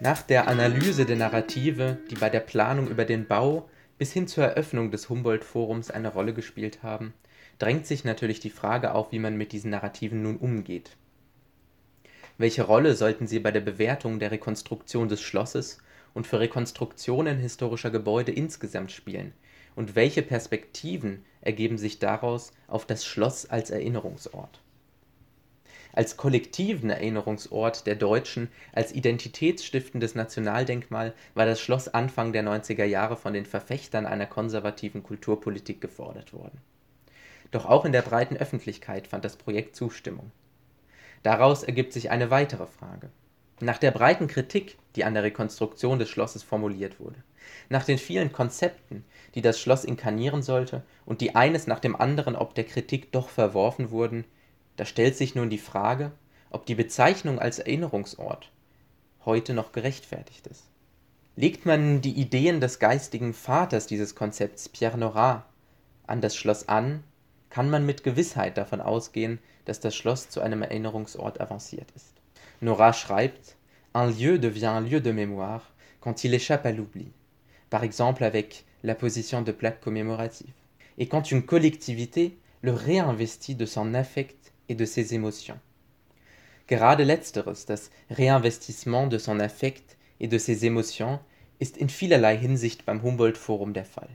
Nach der Analyse der Narrative, die bei der Planung über den Bau bis hin zur Eröffnung des Humboldt-Forums eine Rolle gespielt haben, drängt sich natürlich die Frage auf, wie man mit diesen Narrativen nun umgeht. Welche Rolle sollten sie bei der Bewertung der Rekonstruktion des Schlosses und für Rekonstruktionen historischer Gebäude insgesamt spielen, und welche Perspektiven ergeben sich daraus auf das Schloss als Erinnerungsort als kollektiven Erinnerungsort der Deutschen, als identitätsstiftendes Nationaldenkmal war das Schloss Anfang der 90er Jahre von den Verfechtern einer konservativen Kulturpolitik gefordert worden. Doch auch in der breiten Öffentlichkeit fand das Projekt Zustimmung. Daraus ergibt sich eine weitere Frage. Nach der breiten Kritik, die an der Rekonstruktion des Schlosses formuliert wurde, nach den vielen Konzepten, die das Schloss inkarnieren sollte und die eines nach dem anderen ob der Kritik doch verworfen wurden, da stellt sich nun die Frage, ob die Bezeichnung als Erinnerungsort heute noch gerechtfertigt ist. Legt man die Ideen des geistigen Vaters dieses Konzepts, Pierre Nora, an das Schloss an, kann man mit Gewissheit davon ausgehen, dass das Schloss zu einem Erinnerungsort avanciert ist. Nora schreibt Un lieu devient un lieu de mémoire quand il échappe à l'oubli, par exemple avec la position de plaques commémoratives, et quand une collectivité le réinvestit de son affect et de ses émotions. Gerade letzteres, das Réinvestissement de son affect et de ses émotions, ist in vielerlei Hinsicht beim Humboldt-Forum der Fall.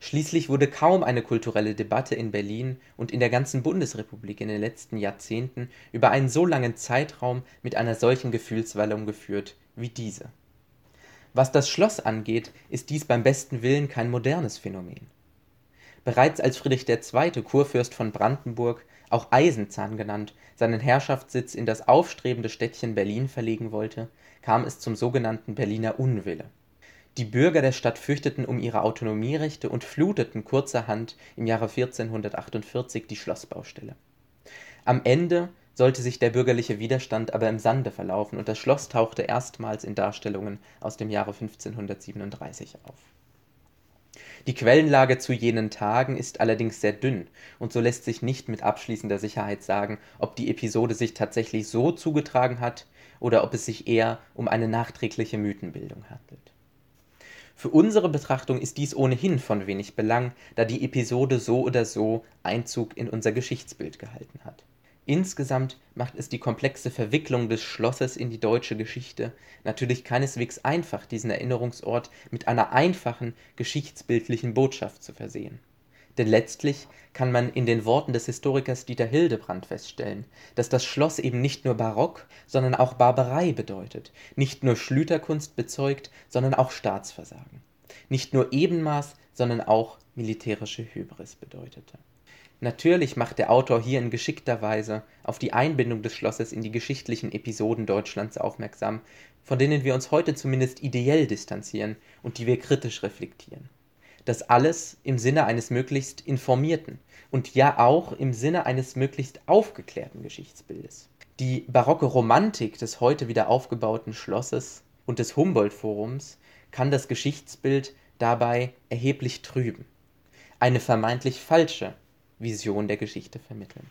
Schließlich wurde kaum eine kulturelle Debatte in Berlin und in der ganzen Bundesrepublik in den letzten Jahrzehnten über einen so langen Zeitraum mit einer solchen Gefühlswallung geführt wie diese. Was das Schloss angeht, ist dies beim besten Willen kein modernes Phänomen. Bereits als Friedrich II., Kurfürst von Brandenburg, auch Eisenzahn genannt, seinen Herrschaftssitz in das aufstrebende Städtchen Berlin verlegen wollte, kam es zum sogenannten Berliner Unwille. Die Bürger der Stadt fürchteten um ihre Autonomierechte und fluteten kurzerhand im Jahre 1448 die Schlossbaustelle. Am Ende sollte sich der bürgerliche Widerstand aber im Sande verlaufen und das Schloss tauchte erstmals in Darstellungen aus dem Jahre 1537 auf die Quellenlage zu jenen Tagen ist allerdings sehr dünn, und so lässt sich nicht mit abschließender Sicherheit sagen, ob die Episode sich tatsächlich so zugetragen hat oder ob es sich eher um eine nachträgliche Mythenbildung handelt. Für unsere Betrachtung ist dies ohnehin von wenig Belang, da die Episode so oder so Einzug in unser Geschichtsbild gehalten hat Insgesamt macht es die komplexe Verwicklung des Schlosses in die deutsche Geschichte natürlich keineswegs einfach, diesen Erinnerungsort mit einer einfachen geschichtsbildlichen Botschaft zu versehen. Denn letztlich kann man in den Worten des Historikers Dieter Hildebrand feststellen, dass das Schloss eben nicht nur Barock, sondern auch Barbarei bedeutet, nicht nur Schlüterkunst bezeugt, sondern auch Staatsversagen, nicht nur Ebenmaß, sondern auch militärische Hybris bedeutete Natürlich macht der Autor hier in geschickter Weise auf die Einbindung des Schlosses in die geschichtlichen Episoden Deutschlands aufmerksam, von denen wir uns heute zumindest ideell distanzieren und die wir kritisch reflektieren. Das alles im Sinne eines möglichst informierten und ja auch im Sinne eines möglichst aufgeklärten Geschichtsbildes. Die barocke Romantik des heute wieder aufgebauten Schlosses und des Humboldt-Forums kann das Geschichtsbild dabei erheblich trüben. Eine vermeintlich falsche Vision der Geschichte vermitteln.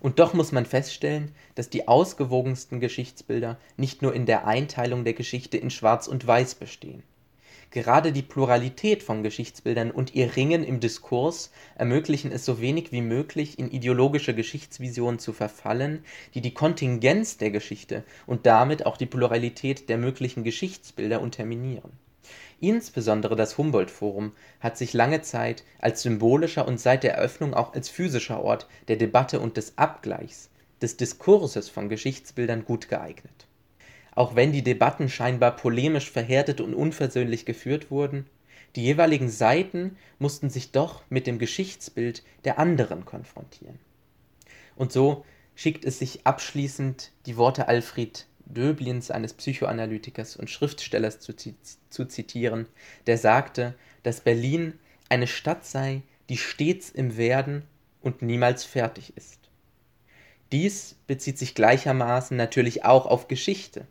Und doch muss man feststellen, dass die ausgewogensten Geschichtsbilder nicht nur in der Einteilung der Geschichte in Schwarz und Weiß bestehen. Gerade die Pluralität von Geschichtsbildern und ihr Ringen im Diskurs ermöglichen es so wenig wie möglich, in ideologische Geschichtsvisionen zu verfallen, die die Kontingenz der Geschichte und damit auch die Pluralität der möglichen Geschichtsbilder unterminieren Insbesondere das Humboldt-Forum hat sich lange Zeit als symbolischer und seit der Eröffnung auch als physischer Ort der Debatte und des Abgleichs, des Diskurses von Geschichtsbildern gut geeignet. Auch wenn die Debatten scheinbar polemisch verhärtet und unversöhnlich geführt wurden, die jeweiligen Seiten mussten sich doch mit dem Geschichtsbild der anderen konfrontieren. Und so schickt es sich abschließend die Worte Alfred Döblins, eines Psychoanalytikers und Schriftstellers, zu, zu zitieren, der sagte, dass Berlin eine Stadt sei, die stets im Werden und niemals fertig ist. Dies bezieht sich gleichermaßen natürlich auch auf Geschichte,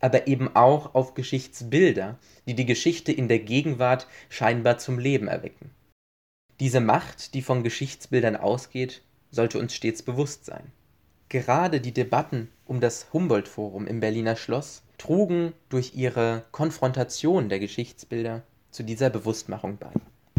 aber eben auch auf Geschichtsbilder, die die Geschichte in der Gegenwart scheinbar zum Leben erwecken. Diese Macht, die von Geschichtsbildern ausgeht, sollte uns stets bewusst sein. Gerade die Debatten um das Humboldt-Forum im Berliner Schloss trugen durch ihre Konfrontation der Geschichtsbilder zu dieser Bewusstmachung bei